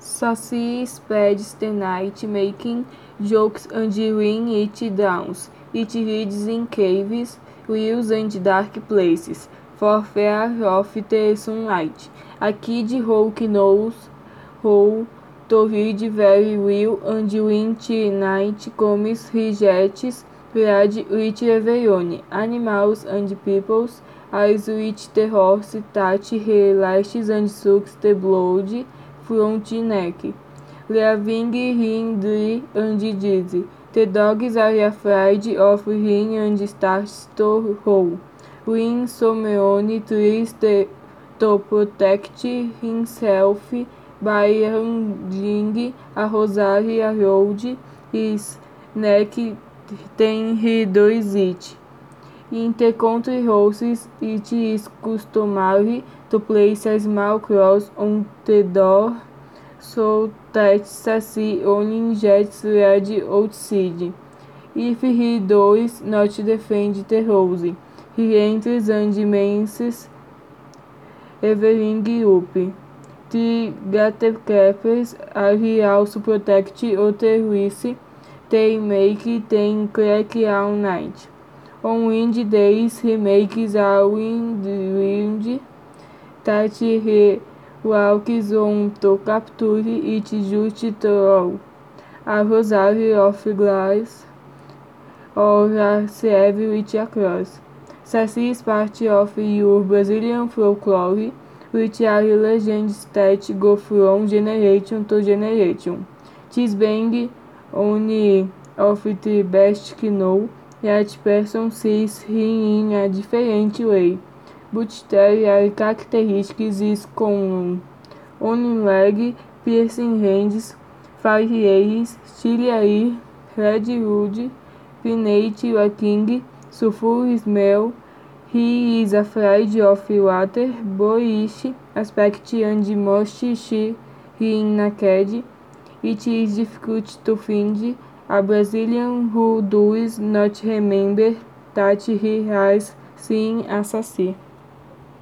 Sassy spends the night making jokes and when it dawns, it hides in caves, wells and dark places, for fear of the sunlight. A kid who knows how to read very well and when night comes rejects read with rebellion. Animals and peoples eyes with the horse touch lashes and sucks the blood neck. Leaving him dry and dizzy. The dogs are afraid of him and start to howl. When Someone tries to protect himself by hanging a rosary around his neck, then he does it. In the country houses, it is customary to place a small cross on the door so that Sassy only gets read outside. If he does not defend the house, he enters and messes everything up. The gatekeepers are also protect other rooms. They make them crack all night. On wind days he makes a wind that he walks on to capture it just through a rosary of glass or a sleeve with a cross. Saci is part of your Brazilian folklore, which are legends that go from generation to generation. This being one of the best known, yet person sees him in a different way. But there are characteristics is common. On leg, piercing hands, fire eyes, chilly eye, red wood, peanut walking, sulfur smell, he is afraid of water, boyish aspect and must see him naked. It is difficult to find a Brazilian who does not remember that he has seen a.